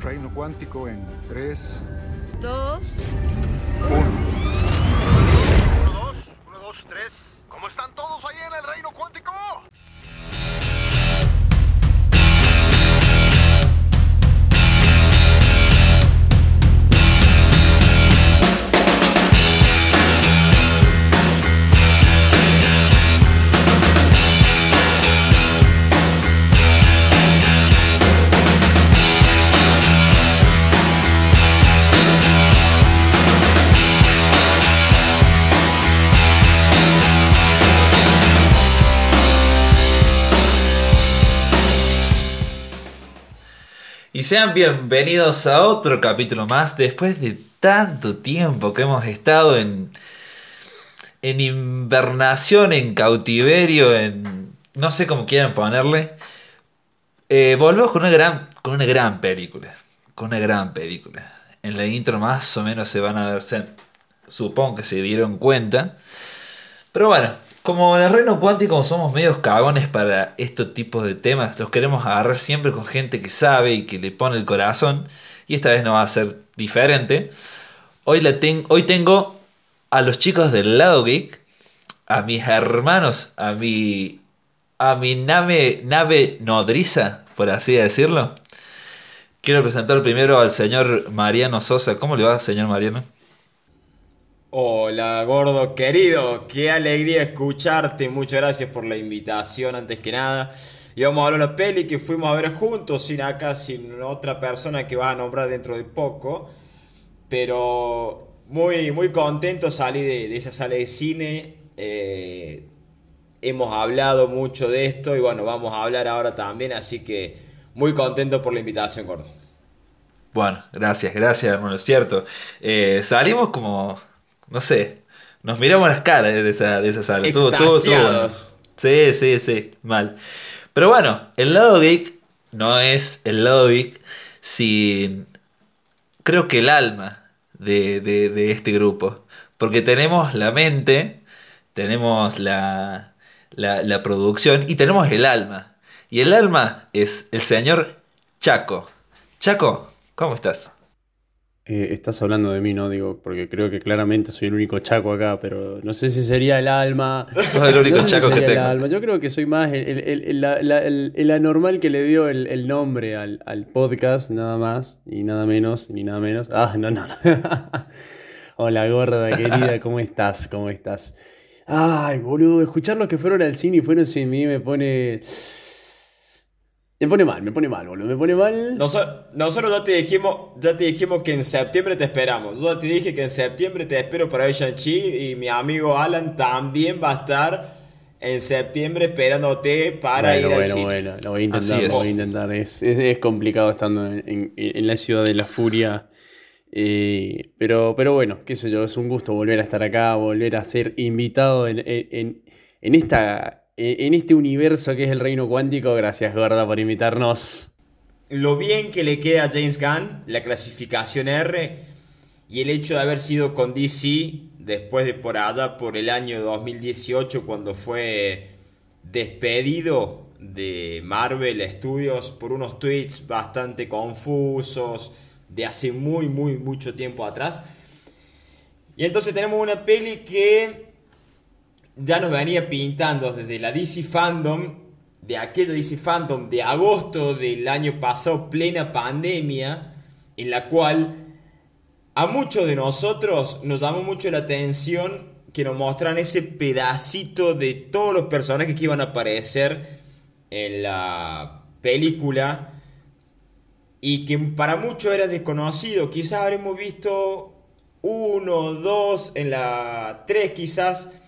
Reino cuántico en 3, 2, 1. Sean bienvenidos a otro capítulo más después de tanto tiempo que hemos estado en, en invernación, en cautiverio, en no sé cómo quieran ponerle. Eh, volvemos con una gran, con una gran película, con una gran película. En la intro más o menos se van a ver, supongo que se dieron cuenta. Pero bueno, como en el reino cuántico somos medios cagones para estos tipos de temas, los queremos agarrar siempre con gente que sabe y que le pone el corazón. Y esta vez no va a ser diferente. Hoy, la ten- hoy tengo a los chicos del lado geek, a mis hermanos, a mi, a mi nave, nave nodriza, por así decirlo. Quiero presentar primero al señor Mariano Sosa. ¿Cómo le va, señor Mariano? Hola, gordo querido, qué alegría escucharte, muchas gracias por la invitación antes que nada. Y vamos a hablar de una peli que fuimos a ver juntos, sin acá, sin otra persona que va a nombrar dentro de poco. Pero muy, muy contento salí de, de esa sala de cine. eh, hemos hablado mucho de esto y bueno, vamos a hablar ahora también, así que muy contento por la invitación, gordo. Bueno, gracias, gracias, hermano, es cierto. Eh, salimos como, no sé, nos miramos las caras de esa, de esa sala. Extasiados. Sí, sí, sí, mal. Pero bueno, el lado geek no es el lado geek sin, creo que el alma de, de- de este grupo. Porque tenemos la mente, tenemos la, la, la producción y tenemos el alma. Y el alma es el señor Chaco. Chaco, ¿cómo estás? Eh, estás hablando de mí, ¿no? Digo, porque creo que claramente soy el único chaco acá, pero no sé si sería el alma. Sos el único No sé si chaco que sería el tengo. alma. Yo creo que soy más el, el- el- el- la- la- el- el anormal que le dio el, el nombre al, al podcast, nada más, y nada menos, ni nada menos. Ah, no, no. no. Hola, gorda querida, ¿cómo estás? ¿Cómo estás? Ay, boludo, escuchar los que fueron al cine y fueron sin mí me pone. Me pone mal, me pone mal, boludo, me pone mal. Noso- nosotros ya te dijimos, ya te dijimos que en septiembre te esperamos. Yo ya te dije que en septiembre te espero para ver Shang-Chi y mi amigo Alan también va a estar en septiembre esperándote para Bueno, ir al bueno, cine. bueno, lo voy a intentar, lo es. voy a intentar. Es, es- es complicado estando en, en- en la ciudad de la furia. eh, pero, pero bueno, qué sé yo, es un gusto volver a estar acá, volver a ser invitado en, en- en- en esta, en este universo que es el reino cuántico. Gracias, Gorda, por invitarnos. Lo bien que le queda a James Gunn, la clasificación R, y el hecho de haber sido con DC después de por allá, por el año 2018, cuando fue despedido de Marvel Studios por unos tweets bastante confusos de hace muy, muy, mucho tiempo atrás. Y entonces tenemos una peli que ya nos venía pintando desde la DC Fandom, de aquella DC Fandom de agosto del año pasado, plena pandemia, en la cual a muchos de nosotros nos llamó mucho la atención que nos mostraran ese pedacito de todos los personajes que iban a aparecer en la película y que para muchos era desconocido. Quizás habremos visto uno, dos, en la tres quizás,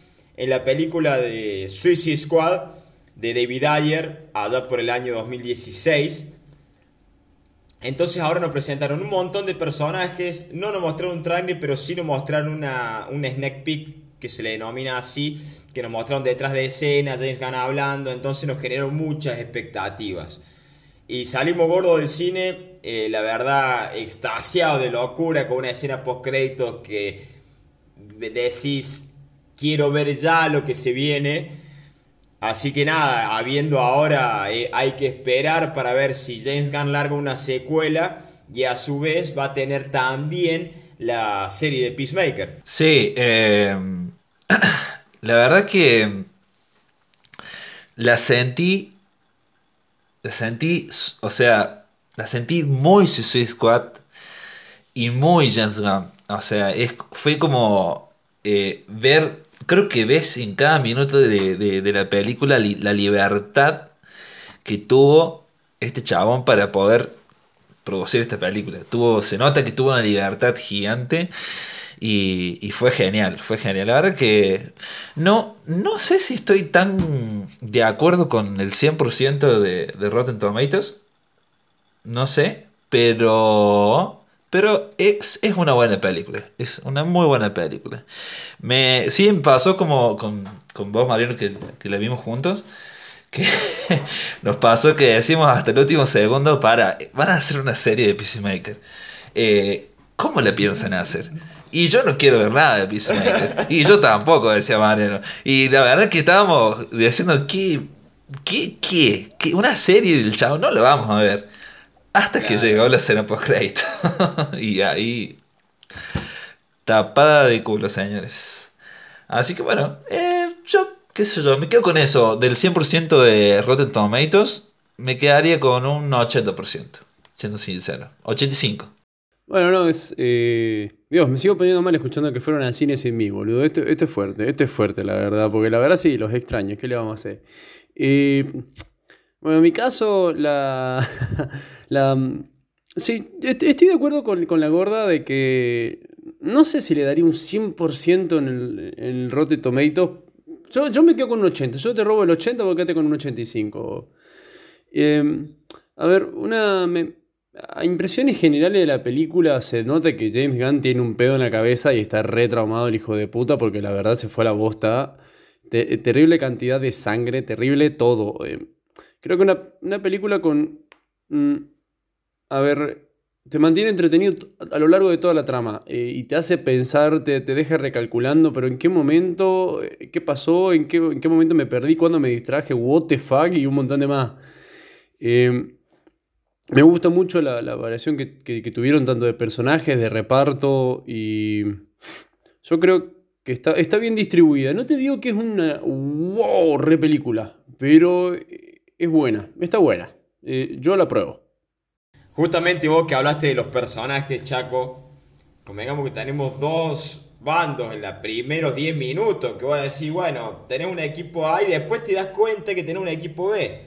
en la película de Suicide Squad de David Ayer, allá por el año 2016. Entonces ahora nos presentaron un montón de personajes, no nos mostraron un trailer, pero sí nos mostraron una, una snack peek que se le denomina así, que nos mostraron detrás de escena, James Gunn hablando, entonces nos generó muchas expectativas. Y salimos gordos del cine, eh, la verdad, extasiado de locura, con una escena post créditos que decís, quiero ver ya lo que se viene. Así que nada, habiendo ahora, eh, hay que esperar para ver si James Gunn larga una secuela y a su vez va a tener también la serie de Peacemaker. Sí, eh, la verdad que la sentí, la sentí, o sea, la sentí muy Suicide Squad y muy James Gunn. O sea, es, fue como eh, ver, creo que ves en cada minuto de, de- de la película la libertad que tuvo este chabón para poder producir esta película. Tuvo, se nota que tuvo una libertad gigante y, y fue genial, fue genial. La verdad que no, no sé si estoy tan de acuerdo con el 100% de, de Rotten Tomatoes. No sé, pero... Pero es, es una buena película, es una muy buena película. Me, sí me pasó como con, con vos, Mariano, que, que la vimos juntos, que nos pasó que decimos hasta el último segundo, para, van a hacer una serie de Peacemaker. Eh, ¿Cómo la piensan hacer? Y yo no quiero ver nada de Peacemaker. Y yo tampoco, decía Mariano. Y la verdad que estábamos diciendo, ¿qué? ¿Qué? ¿Qué? ¿Qué? ¿Una serie del chavo? No lo vamos a ver. Hasta que llegó la escena post crédito. y ahí. Tapada de culo, señores. Así que bueno, eh, yo, qué sé yo, me quedo con eso. Del 100% de Rotten Tomatoes, me quedaría con un 80%, siendo sincero. 85%. Bueno, no, es. eh, Dios, me sigo poniendo mal escuchando que fueron al cine sin mí, boludo. Esto, esto es fuerte, esto es fuerte, la verdad. Porque la verdad sí, los extraño. ¿Qué le vamos a hacer? Eh, bueno, en mi caso, la. la sí, est- estoy de acuerdo con, con la gorda de que. No sé si le daría un 100% en el, en el Rotten Tomatoes. Yo, yo me quedo con un 80. Yo te robo el 80, vos quedate con un 85. Eh, a ver, una. a impresiones generales de la película se nota que James Gunn tiene un pedo en la cabeza y está re traumado el hijo de puta porque la verdad se fue a la bosta. Te- terrible cantidad de sangre, terrible todo. eh. Creo que una, una película con. mm, a ver, te mantiene entretenido a lo largo de toda la trama eh, y te hace pensar, te, te deja recalculando, pero en qué momento, eh, qué pasó, en qué, en qué momento me perdí, cuándo me distraje, what the fuck y un montón de más. Eh, me gusta mucho la, la variación que, que- que tuvieron tanto de personajes, de reparto y yo creo que está, está bien distribuida. No te digo que es una wow, re película, pero eh, es buena, está buena. Eh, yo la pruebo. Justamente vos que hablaste de los personajes, Chaco, convengamos que tenemos dos bandos en los primeros 10 minutos, que voy a decir, bueno, tenés un equipo A y después te das cuenta que tenés un equipo B.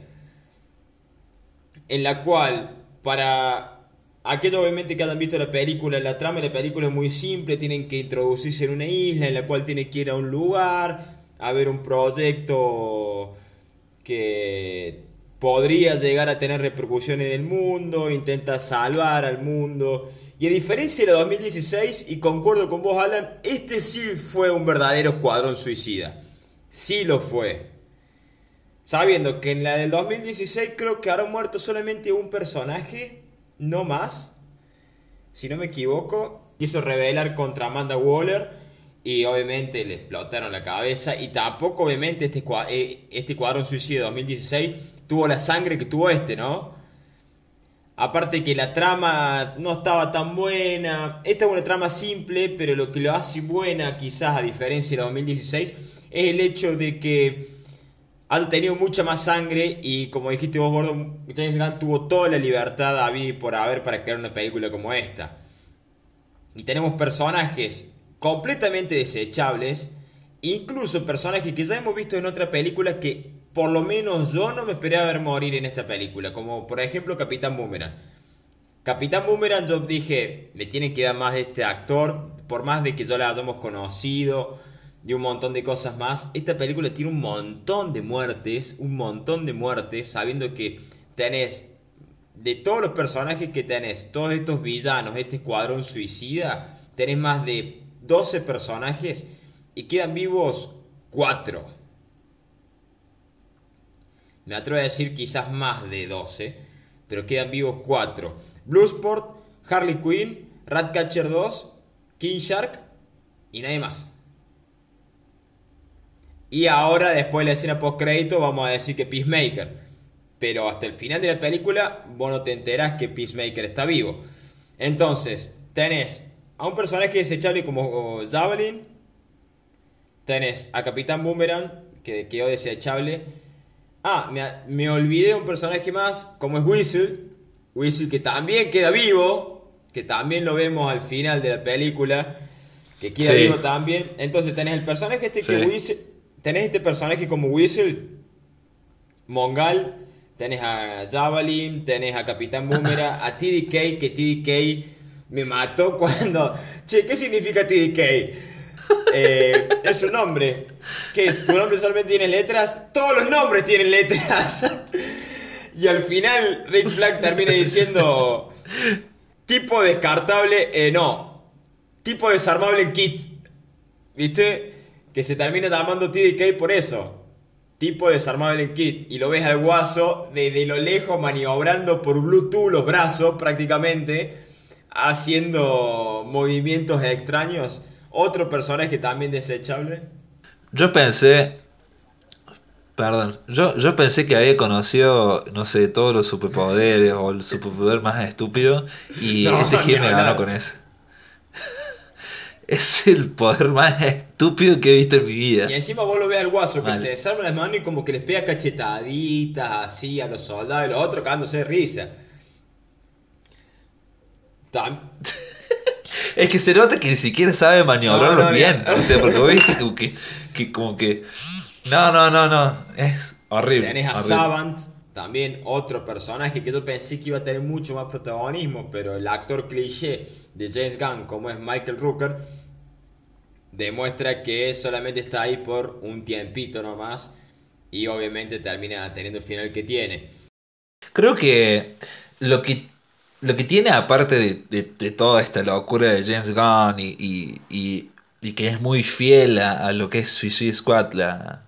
En la cual, para aquellos obviamente que hayan visto la película, la trama de la película es muy simple, tienen que introducirse en una isla en la cual tienen que ir a un lugar, a ver un proyecto que podría llegar a tener repercusión en el mundo, intenta salvar al mundo. Y a diferencia de la 2016, y concuerdo con vos, Alan, este sí fue un verdadero escuadrón suicida. Sí lo fue. Sabiendo que en la del 2016 creo que habrá muerto solamente un personaje, no más. Si no me equivoco, quiso rebelar contra Amanda Waller y obviamente le explotaron la cabeza. Y tampoco, obviamente, este, eh, este cuadrón suicida de 2016 tuvo la sangre que tuvo este, ¿no? Aparte que la trama no estaba tan buena. Esta es una trama simple, pero lo que lo hace buena, quizás a diferencia de la 2016, es el hecho de que ha tenido mucha más sangre y como dijiste vos, Gordo, James Gunn tuvo toda la libertad a y por haber para crear una película como esta. Y tenemos personajes completamente desechables, incluso personajes que ya hemos visto en otra película que por lo menos yo no me esperaba ver morir en esta película, como por ejemplo Capitán Boomerang. Capitán Boomerang yo dije, me tiene que dar más de este actor, por más de que yo la hayamos conocido y un montón de cosas más. Esta película tiene un montón de muertes, un montón de muertes, sabiendo que tenés de todos los personajes que tenés, todos estos villanos, este escuadrón suicida, tenés más de 12 personajes y quedan vivos 4. Me atrevo a decir quizás más de 12, pero quedan vivos 4. Bluesport, Harley Quinn, Ratcatcher 2, King Shark y nadie más. Y ahora, después de la escena post crédito, vamos a decir que Peacemaker. Pero hasta el final de la película, vos no te enterás que Peacemaker está vivo. Entonces, tenés a un personaje desechable como Javelin, tenés a Capitán Boomerang, que quedó desechable. Ah, me, me olvidé un personaje más, como es Whistle. Whistle que también queda vivo, que también lo vemos al final de la película, que queda Sí. vivo también. Entonces tenés el personaje este que. Whistle, tenés este personaje como Whistle, Mongal, tenés a Javelin, tenés a Capitán Boomerang, a TDK, que TDK me mató cuando... Che, ¿qué significa TDK? Eh, es un nombre. que ¿Tu nombre solamente tiene letras? Todos los nombres tienen letras. y al final Rick Flag termina diciendo... Tipo descartable, eh, no. Tipo desarmable kit. ¿Viste? Que se termina llamando TDK por eso. Tipo desarmable kit. Y lo ves al guaso desde lo lejos maniobrando por Bluetooth los brazos prácticamente. Haciendo movimientos extraños. Otro personaje también desechable. Yo pensé. Perdón, yo, yo pensé que había conocido, no sé, todos los superpoderes o el superpoder más estúpido y No, este Gil me ganó con eso. Es el poder más estúpido que he visto en mi vida. Y encima vos lo ves al guaso que se desarma las manos y como que les pega cachetaditas así a los soldados y los otros cagándose de risa. Es que se nota que ni siquiera sabe maniobrarlo No, no, bien. no. O sea, porque vos viste como que, que como que. No, no, no, no. Es horrible. Tenés a horrible. Savant, también otro personaje que yo pensé que iba a tener mucho más protagonismo, pero el actor cliché de James Gunn, como es Michael Rooker, demuestra que solamente está ahí por un tiempito nomás y obviamente termina teniendo el final que tiene. Creo que lo que lo que tiene aparte de, de- de toda esta locura de James Gunn y, y- y- y que es muy fiel a, a lo que es Suicide Squad, la,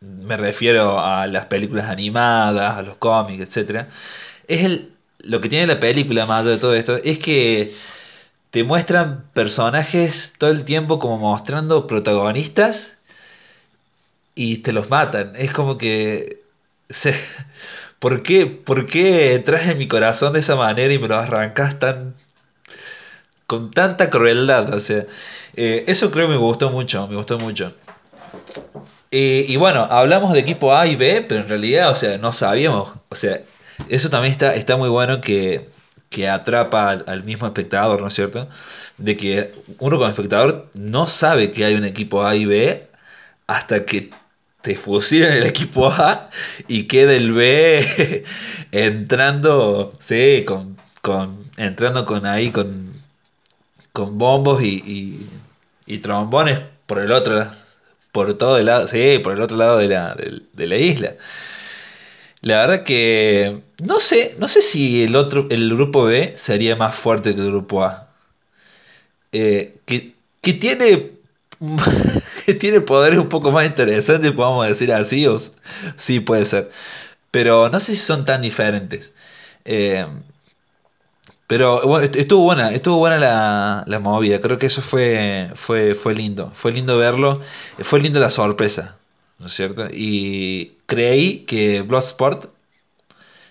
me refiero a las películas animadas, a los cómics, etcétera, es el, lo que tiene la película más de todo esto, es que te muestran personajes todo el tiempo como mostrando protagonistas y te los matan. Es como que se, ¿por qué, por qué mi corazón de esa manera y me lo arrancas tan con tanta crueldad? O sea, eh, eso creo que me gustó mucho, me gustó mucho. Eh, y bueno, hablamos de equipo A y B, pero en realidad, o sea, no sabíamos. O sea, eso también está, está muy bueno que, que atrapa al, al mismo espectador, ¿no es cierto? De que uno como espectador no sabe que hay un equipo A y B hasta que te fusilan el equipo A y queda el B entrando, sí, con, con, entrando con ahí, con, con bombos y, y, y trombones por el otro, por todo el lado, sí, por el otro lado de la, de, de la isla. La verdad que no sé, no sé si el otro, el grupo B sería más fuerte que el grupo A. Eh, que, que tiene que tiene poderes un poco más interesantes, podemos decir así, o sí puede ser. Pero no sé si son tan diferentes. Eh, pero estuvo buena, estuvo buena la, la movida. Creo que eso fue, fue, fue lindo. Fue lindo verlo. Fue lindo la sorpresa, ¿no es cierto? Y creí que Bloodsport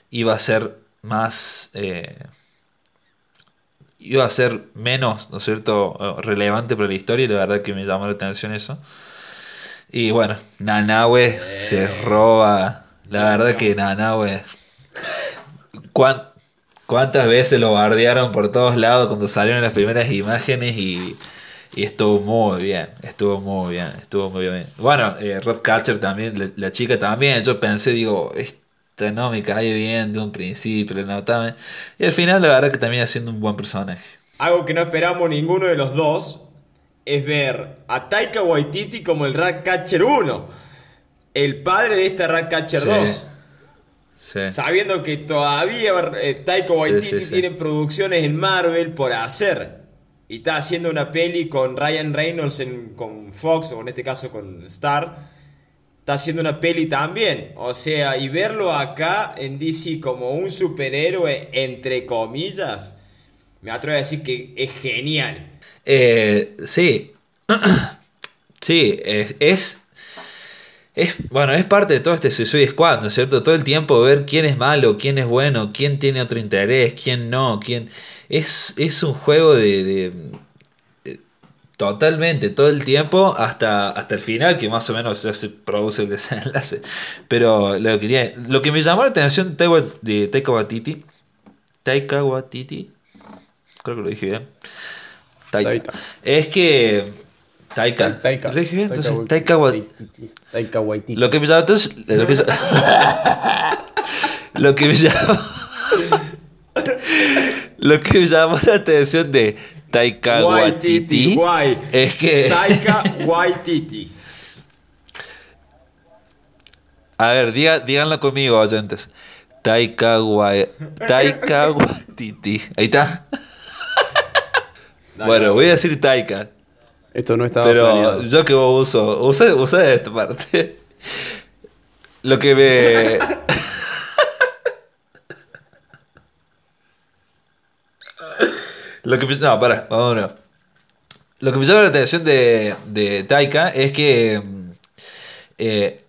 iba a ser más. eh, iba a ser menos, ¿no es cierto?, eh, relevante para la historia y la verdad que me llamó la atención eso. Y bueno, Nanahue Sí. se roba, la verdad que Nanahue... ¿cuán- ¿Cuántas veces lo bardearon por todos lados cuando salieron las primeras imágenes y, y estuvo muy bien, estuvo muy bien, estuvo muy bien. Bueno, eh, Rob Catcher también, la, la chica también, yo pensé, digo, esta no me cae bien de un principio, la notaba. Y al final la verdad que termina siendo un buen personaje. Algo que no esperamos ninguno de los dos es ver a Taika Waititi como el Ratcatcher 1, el padre de este Ratcatcher Sí. 2. Sí. Sabiendo que todavía eh, Taika Waititi sí. tiene producciones en Marvel por hacer. Y está haciendo una peli con Ryan Reynolds en- con Fox, o en este caso con Star. Está haciendo una peli también. O sea, y verlo acá en DC como un superhéroe, entre comillas, me atrevo a decir que es genial. Eh, sí. sí, es, es, es, bueno, es parte de todo este Suicide Squad, ¿no es cierto? Todo el tiempo ver quién es malo, quién es bueno, quién tiene otro interés, quién no, quién... Es, es un juego de, Totalmente, todo el tiempo hasta, hasta el final, que más o menos ya se produce el desenlace. Pero lo que, quería- lo que me llamó la atención de Taika- Waititi, Taika Waititi, creo que lo dije bien, Taika, Taika. es que... Taika, Taika. ¿lo dije bien? Entonces. Taika Wa- Waititi. Taika Waititi. lo que me llamó entonces, lo que, lo que me llamó lo que me llamó la atención de Taika Waititi, Waititi guay. es que Taika Waititi. a ver, diga- díganlo conmigo, oyentes. Taika Wai- Taika Waititi. Ahí está. Dale, bueno, voy a decir Taika, Esto no estaba pero planeado. yo que vos uso, usa, usa esta parte. Lo que me Lo que no, de nuevo. Lo que me llama la atención de, de Taika es que mm, eh,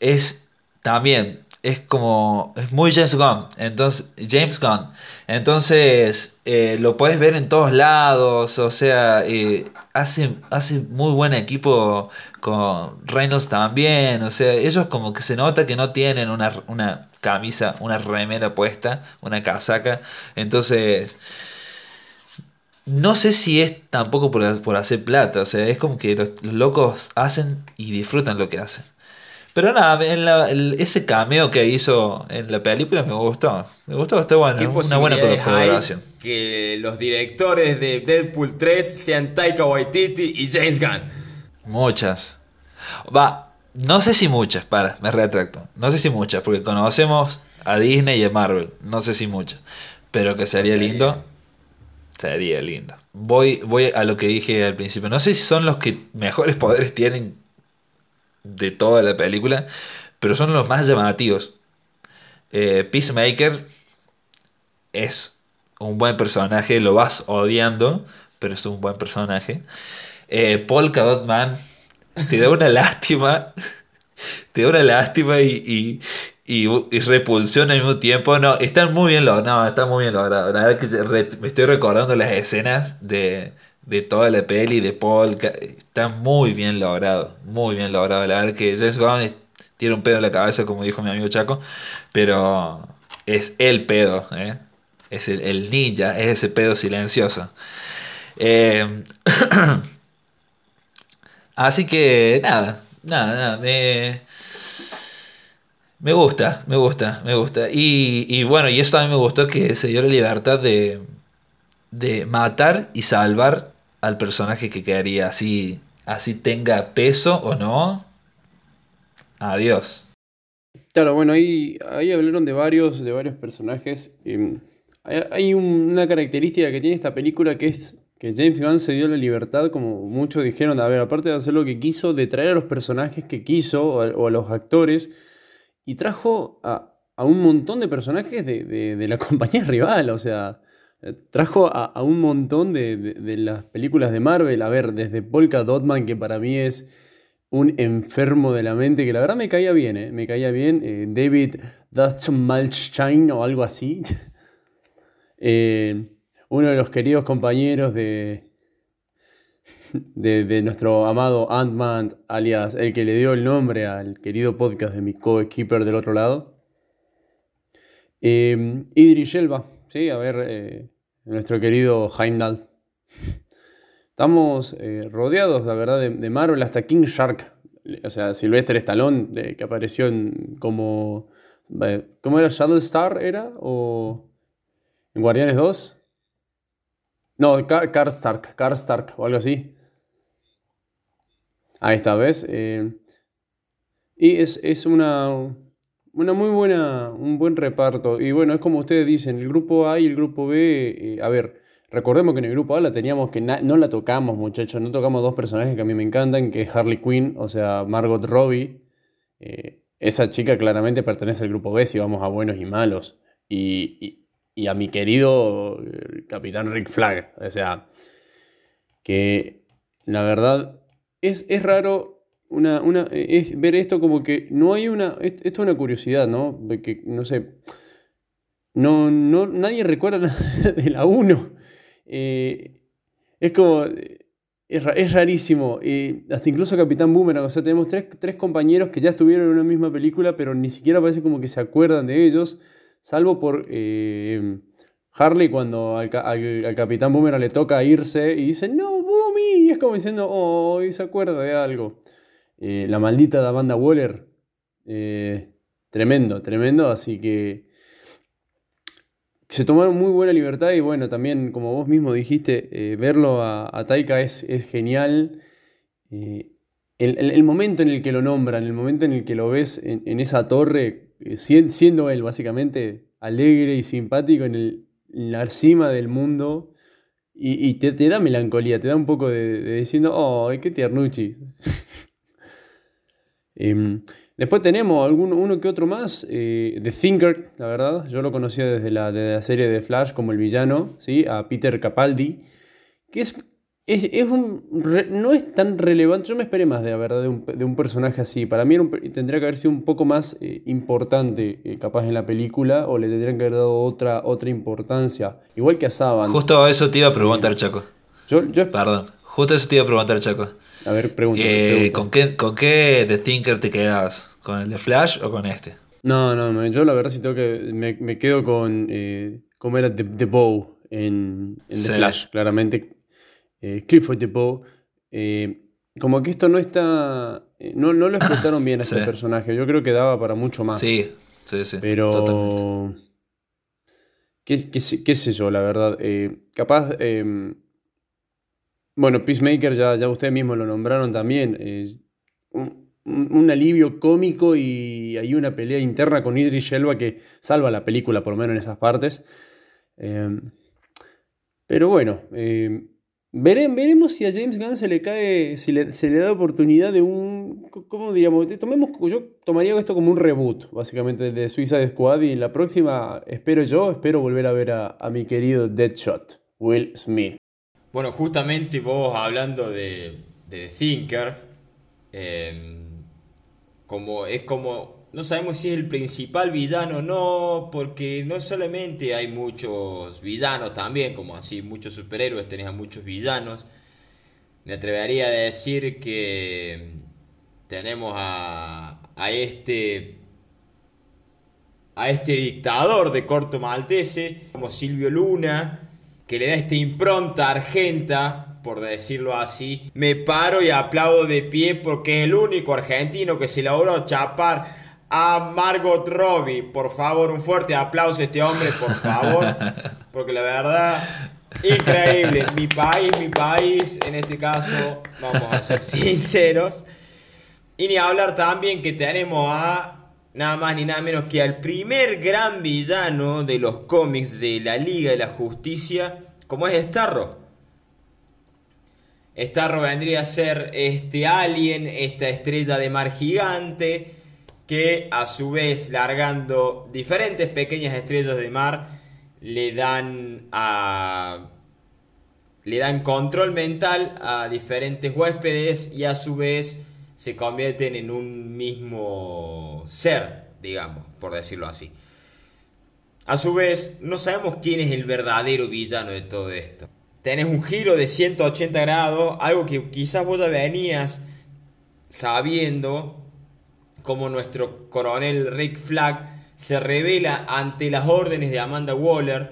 es también es como es muy James Gunn, entonces James Gunn, entonces eh, lo puedes ver en todos lados, o sea, eh, hace hace muy buen equipo con Reynolds también, o sea, ellos como que se nota que no tienen una, una camisa, una remera puesta, una casaca, entonces no sé si es tampoco por, por hacer plata, o sea, es como que los, los locos hacen y disfrutan lo que hacen. Pero nada, en la- el- ese cameo que hizo en la película me gustó. Me gustó, está bueno. ¿Qué Una buena colaboración. que los directores de Deadpool 3 sean Taika Waititi y James Gunn? Muchas. Va, no sé si muchas, para, me retracto. No sé si muchas, porque conocemos a Disney y a Marvel. No sé si muchas. Pero que sería Sería. lindo. Sería lindo. Voy, voy a lo que dije al principio. No sé si son los que mejores poderes tienen de toda la película, pero son los más llamativos. Eh, Peacemaker es un buen personaje, lo vas odiando, pero es un buen personaje. Eh, Polka Dot Man te da una lástima, te da una lástima y, y- y repulsión al mismo tiempo. No, están muy bien logrados, no, está muy bien logrado. La verdad que me estoy recordando las escenas de, de toda la peli de Polka, está muy bien logrado, muy bien logrado. La verdad que James Gunn tiene un pedo en la cabeza, como dijo mi amigo Chaco, pero es el pedo, ¿eh? Es el, el ninja, es ese pedo silencioso. Eh, así que nada, nada, nada. Me, me gusta, me gusta, me gusta. Y, y bueno, y eso también me gustó que se dio la libertad de, de matar y salvar al personaje que quedaría. Así, así tenga peso o no. Adiós. Claro, bueno, ahí, ahí hablaron de varios, de varios personajes. Eh, hay hay un- una característica que tiene esta película que es que James Gunn se dio la libertad, como muchos dijeron, a ver, aparte de hacer lo que quiso, de traer a los personajes que quiso o a los actores, y trajo a, un montón de personajes de, de- la compañía rival, o sea, eh, trajo a, un montón de, de- las películas de Marvel, a ver, desde Polka Dotman, que para mí es un enfermo de la mente, que la verdad me caía bien, ¿eh? me caía bien, eh, David Dastmalstein o algo así. Eh, uno de los queridos compañeros de, de, nuestro amado Ant-Man, alias el que le dio el nombre al querido podcast de mi co-keeper del otro lado. Eh, Idris Elba, sí, a ver, eh, nuestro querido Heimdall. Estamos eh, rodeados, la verdad, de, Marvel hasta King Shark. O sea, Sylvester Stallone, que apareció en, como... eh, ¿Cómo era? ¿Shadow Star era? ¿O en Guardianes 2? No, Car, Car Stark, Car Stark o algo así. Ahí está, ¿ves? Eh, y es, es una, una muy buena, un buen reparto. Y bueno, es como ustedes dicen, el grupo A y el grupo B, eh, a ver, recordemos que en el grupo A la teníamos que no la tocamos, muchachos, no tocamos dos personajes que a mí me encantan, que es Harley Quinn, o sea, Margot Robbie. Eh, esa chica claramente pertenece al grupo B si vamos a buenos y malos. Y, y- y a mi querido Capitán Rick Flag. O sea, que la verdad es, es raro una, una, es ver esto como que no hay una. Esto es una curiosidad, ¿no? De que, no sé. No, no, nadie recuerda nada de la 1. Eh, es como. Es, ra- es rarísimo. eh, hasta incluso Capitán Boomerang. O sea, tenemos tres, tres compañeros que ya estuvieron en una misma película, pero ni siquiera parece como que se acuerdan de ellos. Salvo por eh, Harley cuando al- al Capitán Boomerang le toca irse y dice, no, Y es como diciendo, oh, se acuerda de algo. Eh, la maldita de Amanda Waller. eh, tremendo, tremendo. Así que se tomaron muy buena libertad y bueno, también como vos mismo dijiste, eh, verlo a, Taika es, es genial. El, el- momento en el que lo nombran, el momento en el que lo ves en, esa torre, sien- siendo él básicamente alegre y simpático en, el- en la cima del mundo, y, y te, te da melancolía, te da un poco de, de diciendo, oh, qué tiernuchi. Em, después tenemos algún, uno que otro más, eh, The Thinker, la verdad, yo lo conocía desde la, de la serie de Flash como el villano, ¿sí? a Peter Capaldi, que es, es, es un, re- no es tan relevante, yo me esperé más de la verdad de un, de un personaje así, para mí era un tendría que haber sido un poco más eh, importante eh, capaz en la película, o le tendrían que haber dado otra, otra importancia, igual que a Saban. Justo eso te iba a preguntar, Chaco. Yo, yo, Perdón. Justo eso te iba a preguntar, Chaco. a ver, pregunta. Que, ¿con, qué, ¿Con qué de Thinker te quedas? ¿Con el de Flash o con este? No, no, no, yo la verdad sí tengo que. Me, me quedo con. Eh, ¿Cómo era? The, The Bow en, en The Sí. Flash, claramente. Eh, Clifford Bow. Eh, como que esto no está. eh, No, no lo explotaron bien a este Sí. personaje. Yo creo que daba para mucho más. Sí, sí, sí. Pero. totalmente. ¿Qué, qué, sé- qué sé yo, la verdad? Eh, capaz. eh, bueno, Peacemaker ya, ya ustedes mismos lo nombraron también. eh, un, un- alivio cómico y hay una pelea interna con Idris Elba que salva la película, por lo menos en esas partes. Pero bueno, vere- veremos si a James Gunn se le cae, si le, se le da oportunidad de un, ¿cómo diríamos? Tomemos, yo tomaría esto como un reboot, básicamente, de Suicide Squad y la próxima, espero yo, espero volver a ver a, a mi querido Deadshot, Will Smith. Bueno, justamente vos hablando de, de Thinker, eh, como es como, no sabemos si es el principal villano o no, porque no solamente hay muchos villanos también, como así muchos superhéroes, tenés a muchos villanos. Me atrevería a decir que tenemos a, a este a este dictador de corto maltese, como Silvio Luna, que le da esta impronta argenta, por decirlo así. Me paro y aplaudo de pie porque es el único argentino que se logró chapar a Margot Robbie. Por favor, un fuerte aplauso a este hombre, por favor. Porque la verdad, increíble. Mi país, mi país, en este caso, vamos a ser sinceros. Y ni hablar también que tenemos a nada más ni nada menos que al primer gran villano de los cómics de la Liga de la Justicia, como es Starro. Starro vendría a ser este alien, esta estrella de mar gigante, que a su vez largando diferentes pequeñas estrellas de mar le dan a le dan control mental a diferentes huéspedes y a su vez se convierten en un mismo ser, digamos, por decirlo así. A su vez, no sabemos quién es el verdadero villano de todo esto. Tenés un giro de 180 grados, algo que quizás vos ya venías sabiendo, como nuestro coronel Rick Flag se revela ante las órdenes de Amanda Waller,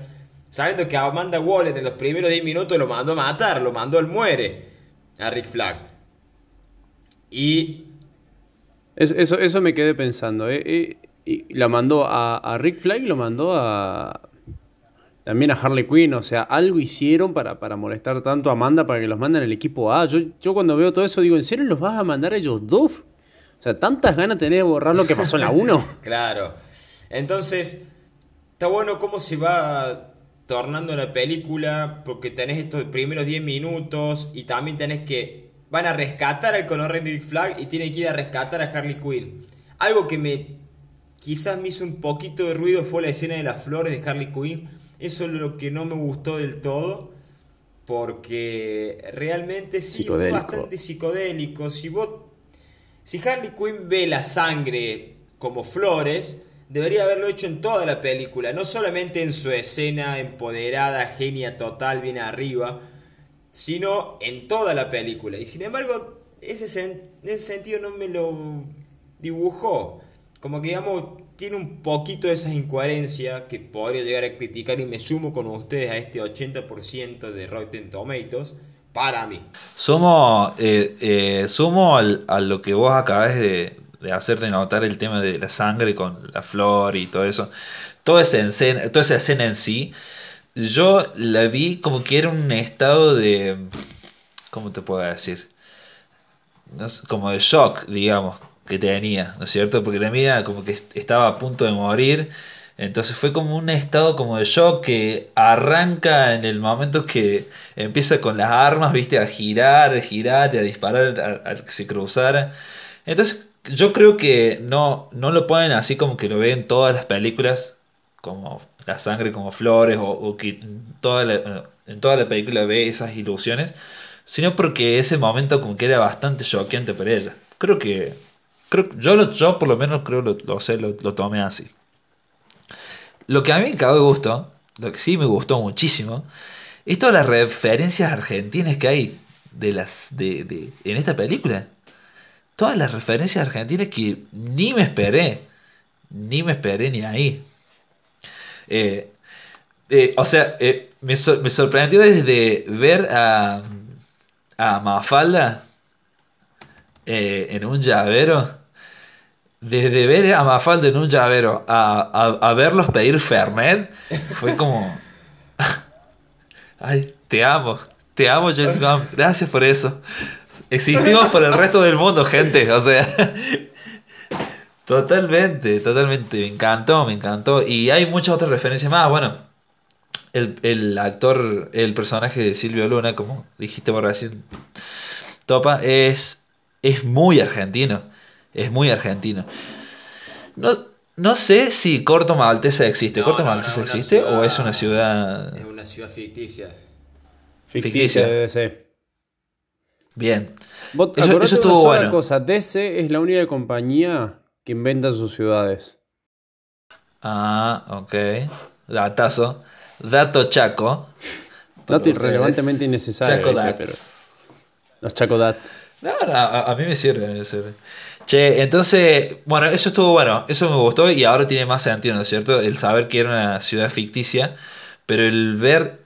sabiendo que Amanda Waller en los primeros 10 minutos lo mandó a matar, lo mandó al muere a Rick Flag. Y Es- eso, eso me quedé pensando. eh, y la mandó a, a Rick Flag y lo mandó a. También a Harley Quinn. O sea, algo hicieron para, para molestar tanto a Amanda para que los manden al equipo A. Yo, yo cuando veo todo eso digo, ¿en serio los vas a mandar a ellos dos? O sea, tantas ganas tenés de borrar lo que pasó en la 1. Claro. Entonces, está bueno cómo se va tornando la película, porque tenés estos primeros 10 minutos y también tenés que... Van a rescatar al color Rick Flag y tienen que ir a rescatar a Harley Quinn. Algo que me... Quizás me hizo un poquito de ruido fue la escena de las flores de Harley Quinn. Eso es lo que no me gustó del todo. Porque realmente sí fue bastante psicodélico. Si vos Si Harley Quinn ve la sangre como flores, debería haberlo hecho en toda la película, no solamente en su escena empoderada, genia total, bien arriba, sino en toda la película. Y sin embargo, ese sen- en ese sentido no me lo dibujó. Como que digamos, tiene un poquito de esas incoherencias que podría llegar a criticar y me sumo con ustedes a este 80% de Rotten Tomatoes para mí. Sumo, eh, eh, sumo al- a lo que vos acabas de, de hacer de notar el tema de la sangre con la flor y todo eso. Toda esa escena, toda esa escena en sí, yo la vi como que era un estado de... ¿Cómo te puedo decir? No sé, como de shock, digamos, que tenía, ¿no es cierto? Porque la mía como que est- estaba a punto de morir. Entonces fue como un estado como de shock que arranca en el momento que empieza con las armas, viste, a girar, a girar y a disparar al, que se cruzara. Entonces yo creo que no, no lo ponen así como que lo ven todas las películas, como la sangre como flores, o, que toda la, en toda la película ve esas ilusiones, sino porque ese momento como que era bastante choqueante para ella. Creo que, creo, yo, lo, yo por lo menos creo lo, lo sé, lo, lo tomé así. Lo que a mí me cagó de gusto, lo que sí me gustó muchísimo, es todas las referencias argentinas que hay de las, de, de- en esta película. Todas las referencias argentinas que ni me esperé, ni me esperé ni ahí. Eh, eh, o sea, eh, me, me sorprendió desde ver a, a Mafalda eh, en un llavero. Desde ver a Mafalda en un llavero a, a- a verlos pedir Fernet, fue como. Ay, te amo. Te amo, James Gunn. Gracias por eso. Existimos por el resto del mundo, gente. O sea. Totalmente, totalmente. Me encantó, me encantó. Y hay muchas otras referencias más. Bueno, el, el actor, el personaje de Silvio Luna, como dijiste por recién, Topa, es, es muy argentino. Es muy argentino. No, no sé si Corto Maltesa existe. No, ¿Corto no, existe o es una ciudad...? Es una ciudad ficticia. Ficticia Ficticia. debe ser. Bien. Vos Eso- eso una estuvo sola bueno. cosa, DC es la única compañía que inventa sus ciudades. Ah, ok. Datazo. Dato chaco. Dato irrelevantemente innecesario. Chaco. Dax. Pero los Chaco Dats. No, no, a, a mí me sirve, me sirve. Che, entonces, bueno, eso estuvo bueno, eso me gustó y ahora tiene más sentido, ¿no es cierto? El saber que era una ciudad ficticia, pero el ver,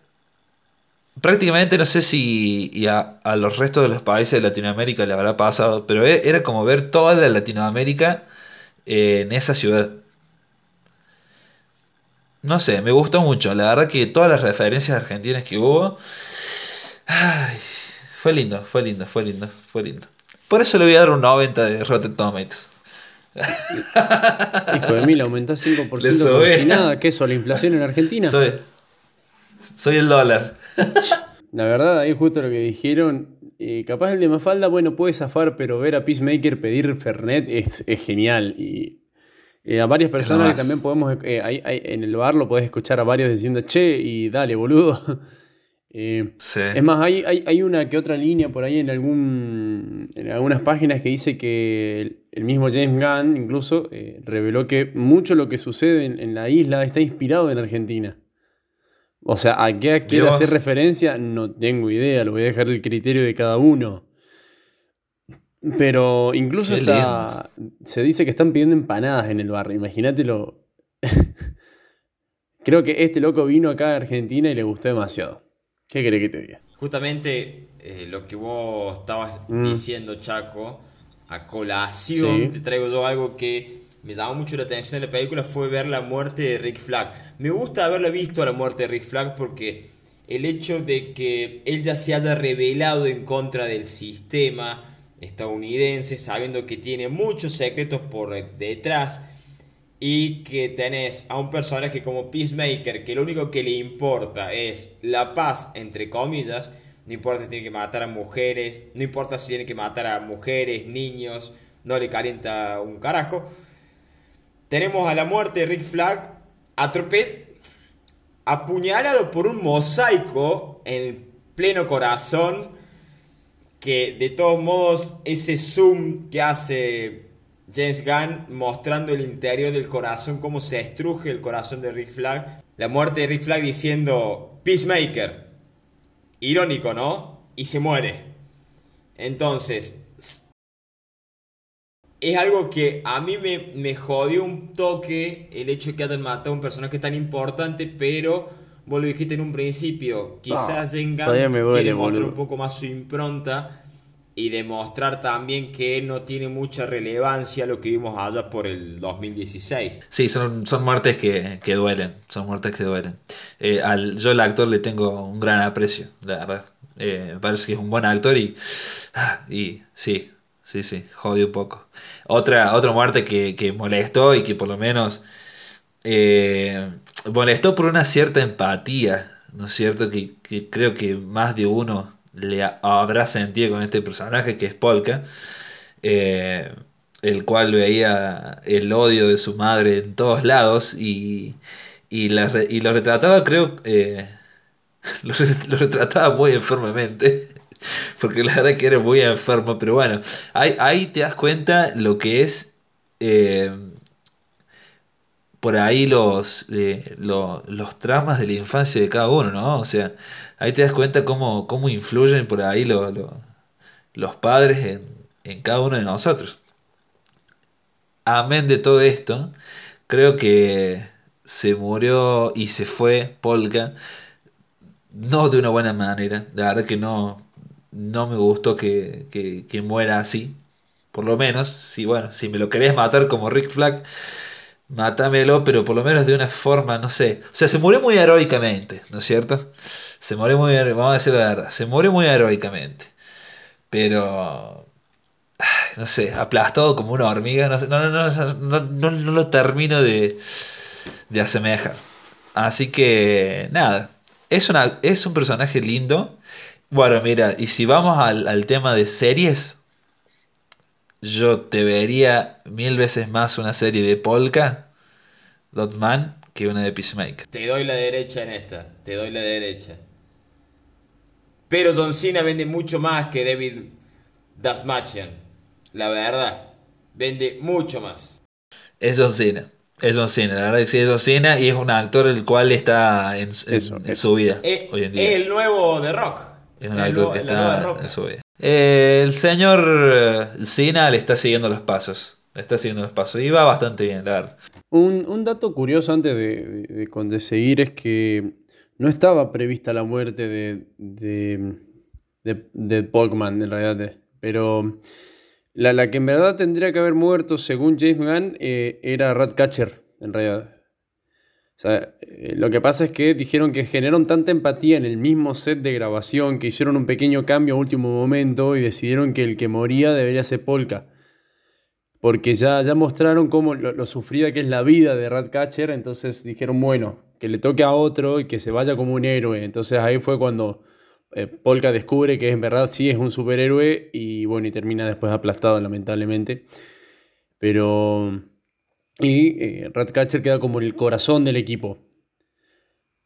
prácticamente no sé si y a, a los restos de los países de Latinoamérica le habrá pasado, pero e- era como ver toda la Latinoamérica eh, en esa ciudad. No sé, me gustó mucho, la verdad que todas las referencias argentinas que hubo, ay, fue lindo, fue lindo, fue lindo, fue lindo. Por eso le voy a dar un 90 de Rotten Tomatoes. Hijo de mil, aumentó 5% como si nada. ¿Qué eso? ¿La inflación en Argentina? Soy, soy el dólar. La verdad, ahí justo lo que dijeron. eh, capaz el de Mafalda, bueno, puede zafar, pero ver a Peacemaker pedir Fernet es, es genial. Y eh, a varias personas que también podemos. eh, ahí- ahí en el bar lo podés escuchar a varios diciendo, che, y dale, boludo. Eh, Sí. Es más, hay, hay, hay una que otra línea por ahí en algún en algunas páginas que dice que el, el mismo James Gunn incluso eh, reveló que mucho lo que sucede en, en la isla está inspirado en Argentina. O sea, a qué quiere hacer referencia, no tengo idea, lo voy a dejar el criterio de cada uno. Pero incluso está, se dice que están pidiendo empanadas en el barrio, imagínatelo. Creo que este loco vino acá a Argentina y le gustó demasiado. ¿Qué querés que te diga? Justamente eh, lo que vos estabas Mm. diciendo, Chaco, a colación, Sí. te traigo yo algo que me llamó mucho la atención de la película, fue ver la muerte de Rick Flag. Me gusta haberla visto a la muerte de Rick Flag porque el hecho de que él ya se haya rebelado en contra del sistema estadounidense, sabiendo que tiene muchos secretos por detrás, y que tenés a un personaje como Peacemaker que lo único que le importa es la paz, entre comillas. No importa si tiene que matar a mujeres, no importa si tiene que matar a mujeres, niños, no le calienta un carajo. Tenemos a la muerte de Rick Flag apuñalado por un mosaico en pleno corazón que de todos modos ese zoom que hace James Gunn mostrando el interior del corazón, cómo se estruje el corazón de Rick Flag, la muerte de Rick Flag diciendo Peacemaker, irónico, ¿no? Y se muere. Entonces, es algo que a mí me, me jodió un toque el hecho de que hayan matado a un personaje tan importante, pero vos lo dijiste en un principio, quizás me Gunn duele, quiere mostrar un poco más su impronta y demostrar también que no tiene mucha relevancia lo que vimos allá por el 2016. Sí, son, son muertes que, que duelen, son muertes que duelen. Eh, al, yo al actor le tengo un gran aprecio, la verdad. Eh, parece que es un buen actor y, ah, y sí, sí, sí, jode un poco. Otra, otra muerte que, que molestó y que por lo menos eh, molestó por una cierta empatía, ¿no es cierto? Que, que creo que más de uno le ha- habrá sentido con este personaje que es Polka. eh, el cual veía el odio de su madre en todos lados y, y, la y lo retrataba, creo, eh, lo retrataba muy enfermamente, porque la verdad que era muy enfermo, pero bueno, ahí, ahí te das cuenta lo que es eh, por ahí los, eh, lo- los traumas de la infancia de cada uno, ¿no? O sea, ahí te das cuenta cómo, cómo influyen por ahí lo- los padres en, en cada uno de nosotros. Amén de todo esto, creo que se murió y se fue Polka, no de una buena manera. La verdad que no, no me gustó que, que- que muera así. Por lo menos, si bueno, si me lo querés matar como Rick Flag, mátamelo, pero por lo menos de una forma, no sé. O sea, se murió muy heroicamente, ¿no es cierto? Se murió muy, vamos a decir la verdad, se murió muy heroicamente. Pero no sé, aplastado como una hormiga, no, sé, no, no, no, no, no- no lo termino de, de asemejar. Así que nada, es, es un personaje lindo. Bueno, mira, y si vamos al, al tema de series, yo te vería mil veces más una serie de Polka, Dotman, que una de Peacemaker. Te doy la derecha en esta, te doy la derecha. Pero John Cena vende mucho más que David Dasmachian. La verdad, vende mucho más. Es John Cena. Es John Cena, la verdad que sí es John Cena y es un actor el cual está en, en- Eso, en eso. su vida Es, hoy en día. es el nuevo de Rock. Es un el actor que la nueva está Roca. en su vida. Eh, el señor eh, Cena le está siguiendo los pasos. Está siguiendo los pasos. Y va bastante bien, la verdad. Un, dato curioso antes de, de- seguir es que no estaba prevista la muerte de, de, de, Pogman, en realidad. pero la, la que en verdad tendría que haber muerto, según James Gunn, eh, era Ratcatcher, en realidad. Sea, eh, lo que pasa es que dijeron que generaron tanta empatía en el mismo set de grabación que hicieron un pequeño cambio a último momento y decidieron que el que moría debería ser Polka porque ya, ya mostraron cómo lo, lo sufrida que es la vida de Ratcatcher, entonces dijeron, bueno, que le toque a otro y que se vaya como un héroe. Entonces ahí fue cuando eh, Polka descubre que en verdad sí es un superhéroe y bueno, y termina después aplastado lamentablemente. Pero... Y eh, Ratcatcher queda como el corazón del equipo.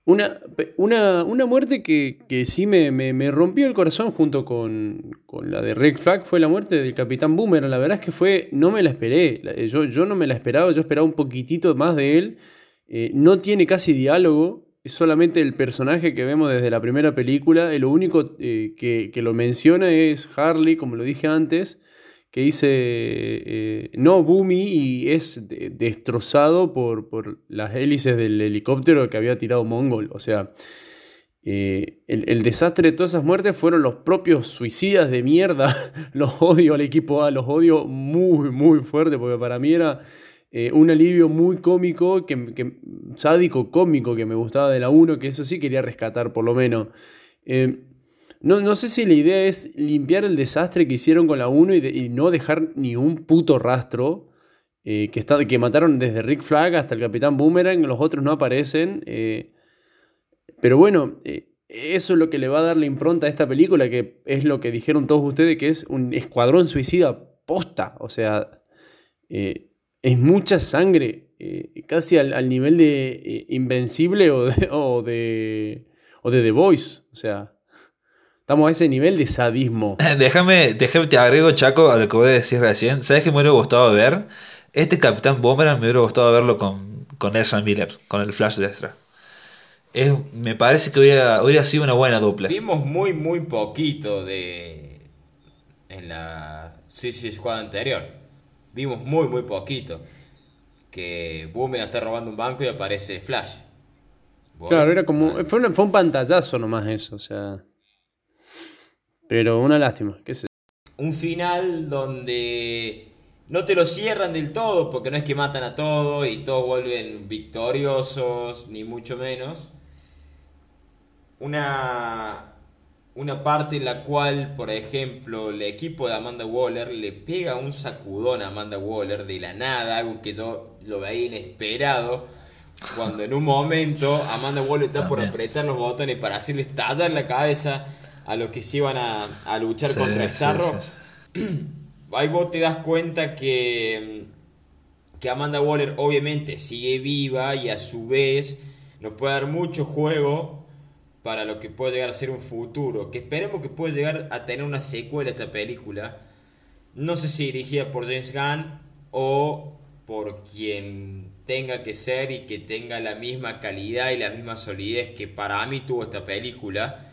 Una, una, una muerte que, que sí me, me- me rompió el corazón junto con, con la de Rick Flag fue la muerte del Capitán Boomerang. La verdad es que fue, no me la esperé. La- Yo, yo no me la esperaba, yo esperaba un poquitito más de él. Eh, no tiene casi diálogo, es solamente el personaje que vemos desde la primera película. Y lo único eh, que, que lo menciona es Harley, como lo dije antes, que dice eh, no Boomy y es de- destrozado por, por las hélices del helicóptero que había tirado Mongol. O sea, eh, el, el desastre de todas esas muertes fueron los propios suicidas de mierda. los odio al equipo A, los odio muy, muy fuerte, porque para mí era eh, un alivio muy cómico, que, que- sádico cómico que me gustaba de la 1, que eso sí quería rescatar por lo menos. No, no sé si la idea es limpiar el desastre que hicieron con la 1 y, no dejar ni un puto rastro. eh, que, está, que mataron desde Rick Flag hasta el Capitán Boomerang, los otros no aparecen. eh, pero bueno, eh, eso es lo que le va a dar la impronta a esta película, que es lo que dijeron todos ustedes, que es un escuadrón suicida posta. O sea, es mucha sangre, casi al, al nivel de Invencible o de, o de, o de The Voice. O sea, Estamos a ese nivel de sadismo. Déjame, déjame, te agrego, Chaco, a lo que voy a decir recién. ¿Sabes qué me hubiera gustado ver? Este Capitán Boomerang me hubiera gustado verlo con, con Ezra Miller, con el Flash de Ezra. Es, me parece que hubiera, hubiera sido una buena dupla. Vimos muy, muy poquito de. En la Suicide Squad anterior. Vimos muy, muy poquito. Que Boomerang está robando un banco y aparece Flash. Bueno, Claro, era como. Fue, una- fue un pantallazo nomás eso, o sea. Pero una lástima, qué sé. un final donde no te lo cierran del todo, porque no es que matan a todos y todos vuelven victoriosos, ni mucho menos. Una, una parte en la cual, por ejemplo, el equipo de Amanda Waller le pega un sacudón a Amanda Waller de la nada, algo que yo lo veía inesperado. Cuando en un momento Amanda Waller está por apretar los botones para hacerle estallar la cabeza a los que se iban a, a luchar Sí, contra Starro, sí. ahí vos te das cuenta que, que Amanda Waller obviamente sigue viva y a su vez nos puede dar mucho juego para lo que puede llegar a ser un futuro. Que esperemos que pueda llegar a tener una secuela esta película. No sé si dirigida por James Gunn o por quien tenga que ser y que tenga la misma calidad y la misma solidez que para mí tuvo esta película.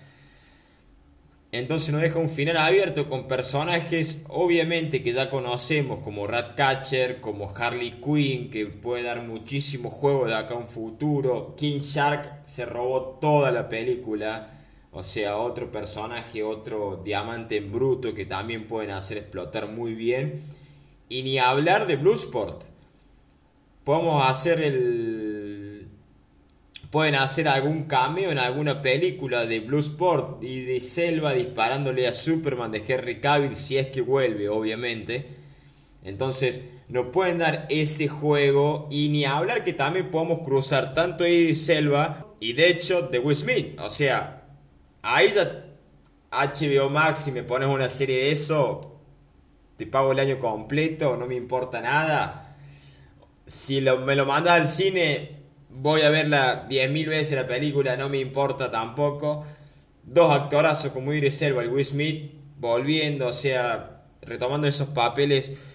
Entonces nos deja un final abierto con personajes obviamente que ya conocemos como Ratcatcher, como Harley Quinn, que puede dar muchísimo juego de acá a un futuro. King Shark se robó toda la película. O sea, otro personaje, otro diamante en bruto que también pueden hacer explotar muy bien. Y ni hablar de Bluesport. Podemos hacer el, pueden hacer algún cameo en alguna película de Bluesport y de Selva disparándole a Superman de Henry Cavill si es que vuelve, obviamente. Entonces, nos pueden dar ese juego y ni hablar que también podemos cruzar tanto de Selva y de hecho de Will Smith. O sea, ahí ya HBO Max, si me pones una serie de eso, te pago el año completo, no me importa nada si lo- me lo mandas al cine, voy a verla 10.000 veces la película, no me importa tampoco. Dos actorazos como Idris Elba y Will Smith volviendo, o sea, retomando esos papeles.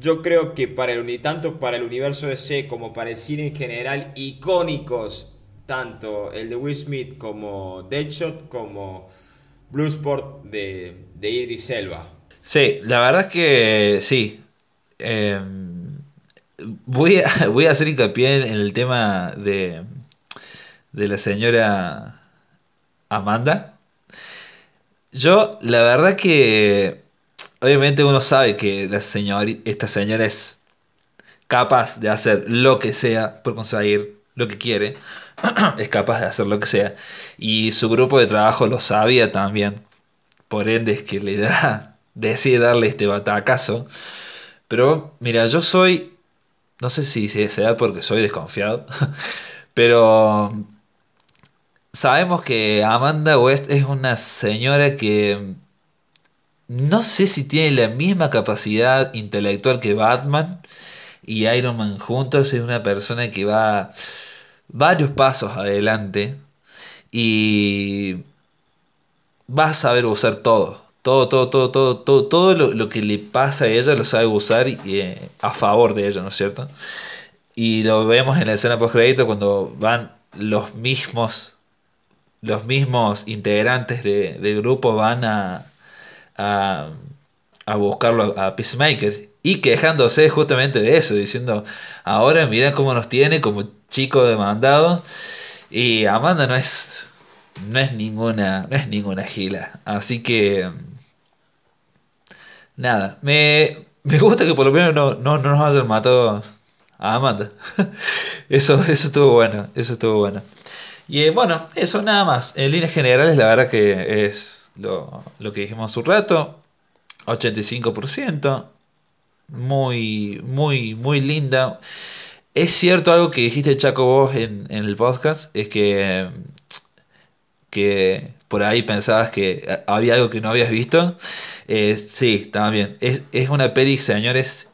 Yo creo que para el tanto para el universo DC como para el cine en general, icónicos, tanto el de Will Smith como Deadshot como Bluesport de, de Idris Elba. Sí, la verdad es que sí. Em, voy, a, voy a hacer hincapié en el tema de, de la señora Amanda. Yo, la verdad que obviamente uno sabe que la esta señora es capaz de hacer lo que sea por conseguir lo que quiere. es capaz de hacer lo que sea. Y su grupo de trabajo lo sabía también. Por ende es que le da, decide darle este batacazo. Pero mira, yo soy, no sé si se se da porque soy desconfiado, pero sabemos que Amanda West es una señora que no sé si tiene la misma capacidad intelectual que Batman y Iron Man juntos. Es una persona que va varios pasos adelante y va a saber usar todo. Todo, todo, todo, todo, todo, todo lo, lo que le pasa a ella lo sabe usar eh, a favor de ella, ¿no es cierto? Y lo vemos en la escena post crédito cuando van los mismos, los mismos integrantes de- del grupo van a, a, a buscarlo a, a Peacemaker y quejándose justamente de eso, diciendo, ahora mira cómo nos tiene como chico demandado y Amanda no es no es ninguna no es ninguna gila, así que nada, me, me gusta que por lo menos no, no, no nos hayan matado a Amanda. Eso, eso estuvo bueno, eso estuvo bueno. Y eh, bueno, eso nada más. En líneas generales, la verdad que es lo, lo que dijimos hace un rato. 85%. Muy, muy, muy linda. Es cierto algo que dijiste, Chaco, vos en, en el podcast, es que, que por ahí pensabas que había algo que no habías visto. Eh, sí, también. Es, es una peli, señores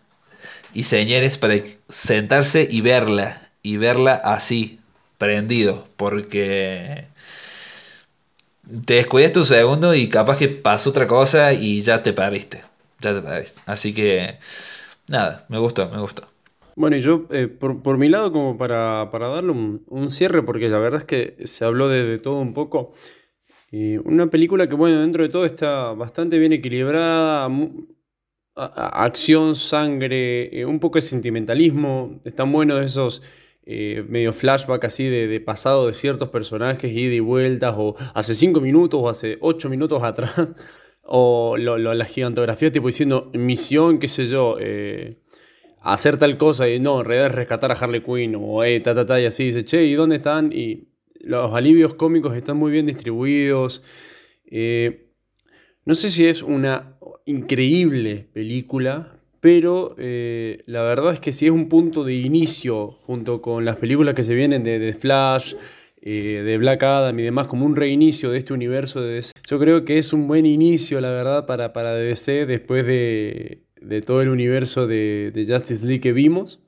y señores, para sentarse y verla. Y verla así, prendido. Porque te descuidaste un segundo y capaz que pasó otra cosa y ya te perdiste. Ya te perdiste. Así que, nada, me gustó, me gustó. Bueno, y yo, eh, por, por mi lado, como para, para darle un, un cierre, porque la verdad es que se habló de, todo un poco. Y una película que, bueno, dentro de todo está bastante bien equilibrada. acción, sangre, eh, un poco de sentimentalismo. Están buenos esos eh, medio flashback así de, de pasado de ciertos personajes, ida y vueltas, o hace cinco minutos, o hace ocho minutos atrás. O lo, lo- la gigantografía, tipo diciendo misión, qué sé yo. eh, hacer tal cosa y no, en realidad es rescatar a Harley Quinn o eh, ta, ta, ta, y así dice, che, ¿y dónde están? Y los alivios cómicos están muy bien distribuidos. Eh, no sé si es una increíble película, pero eh, la verdad es que sí es un punto de inicio junto con las películas que se vienen de, de Flash, eh, de Black Adam y demás, como un reinicio de este universo de DC. Yo creo que es un buen inicio, la verdad, para, para DC después de, de todo el universo de, de Justice League que vimos.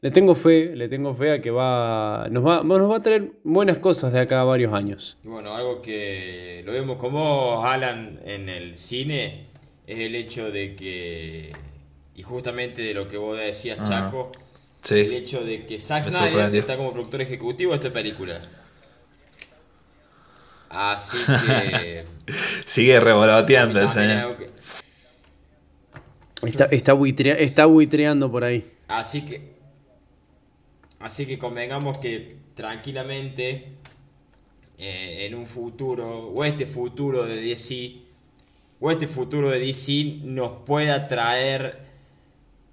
Le tengo fe, le tengo fe a que va nos, va, nos va a traer buenas cosas de acá a varios años. Y bueno, algo que lo vemos como Alan en el cine es el hecho de que, y justamente de lo que vos decías. Chaco, el hecho de que Zack Snyder está como productor ejecutivo de esta película. Así que... Sigue revoloteando el señor. Está, está, está buitreando por ahí. Así que. Así que convengamos que tranquilamente eh, en un futuro, o este futuro de DC, o este futuro de DC nos pueda traer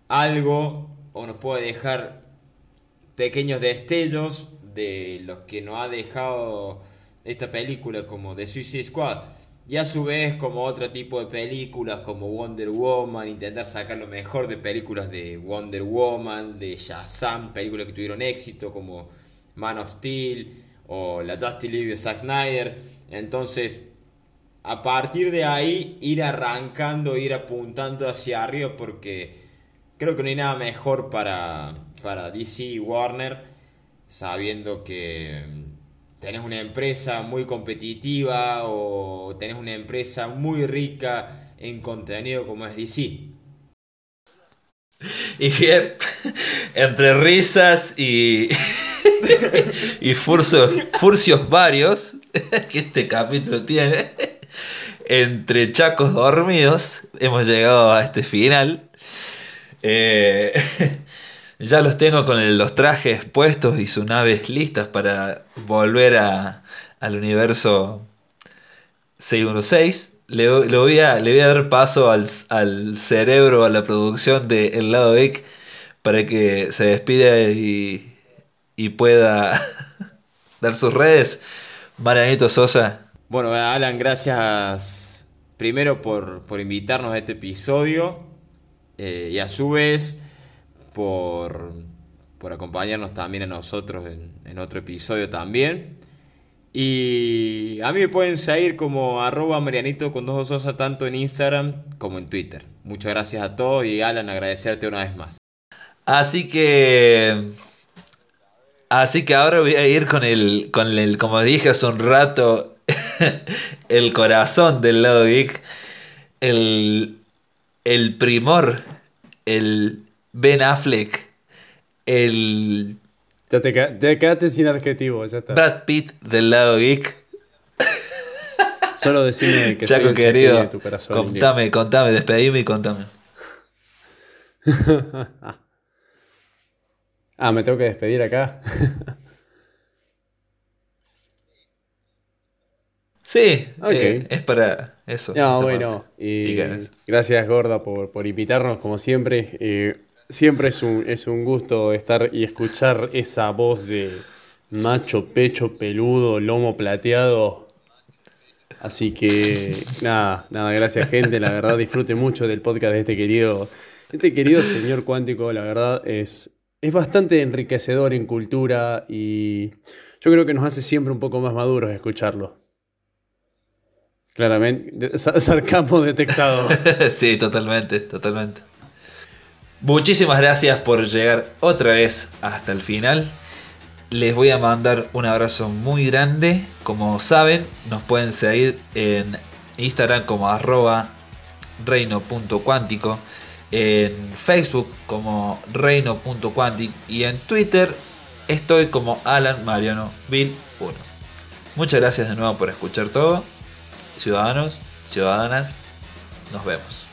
algo o nos puede dejar pequeños destellos de lo que nos ha dejado esta película como The Suicide Squad. Y a su vez como otro tipo de películas como Wonder Woman, intentar sacar lo mejor de películas de Wonder Woman, de Shazam, películas que tuvieron éxito como Man of Steel o la Justice League de Zack Snyder. Entonces, a partir de ahí ir arrancando, ir apuntando hacia arriba porque creo que no hay nada mejor para, para DC y Warner sabiendo que tenés una empresa muy competitiva o tenés una empresa muy rica en contenido como es DC. Y bien, entre risas y, y furcios, furcios varios que este capítulo tiene, entre chacos dormidos, hemos llegado a este final. Eh, ya los tengo con los trajes puestos y sus naves listas para volver a- al universo 616. Le, le voy a, le voy a dar paso al, al cerebro, a la producción de El Lado Geek para que se despida y, y pueda dar sus redes. Marianito Sosa, Bueno, Alan, gracias primero por, por invitarnos a este episodio eh, y a su vez por, por acompañarnos también a nosotros en, en otro episodio también. Y a mí me pueden seguir como arroba marianito con dos ososa tanto en Instagram como en Twitter. Muchas gracias a todos y Alan, agradecerte una vez más. Así que. Así que ahora voy a ir con el. con el, como dije hace un rato, el corazón del lado. El. El primor. El Ben Affleck. El Ya te, te quedaste sin adjetivo, ya está. Brad Pitt del lado geek. Solo decime que soy Chaco el chaqueño querido, de tu corazón. contame, contame, despedime y contame. Ah, me tengo que despedir acá. Sí, Ok. eh, es para eso. No, bueno, y gracias Gorda por, por invitarnos como siempre. Eh, siempre es un, es un gusto estar y escuchar esa voz de macho, pecho, peludo, lomo plateado. Así que nada, nada, gracias gente, la verdad disfrute mucho del podcast de este querido, este querido señor cuántico, la verdad es, es bastante enriquecedor en cultura y yo creo que nos hace siempre un poco más maduros escucharlo. Claramente, sarcasmo detectado. sí, totalmente, totalmente. Muchísimas gracias por llegar otra vez hasta el final. Les voy a mandar un abrazo muy grande. Como saben, nos pueden seguir en Instagram como arroba reino.cuántico, en Facebook como reino.quantic y en Twitter estoy como Alan Mariano Bill 1. Muchas gracias de nuevo por escuchar todo. Ciudadanos, ciudadanas, nos vemos.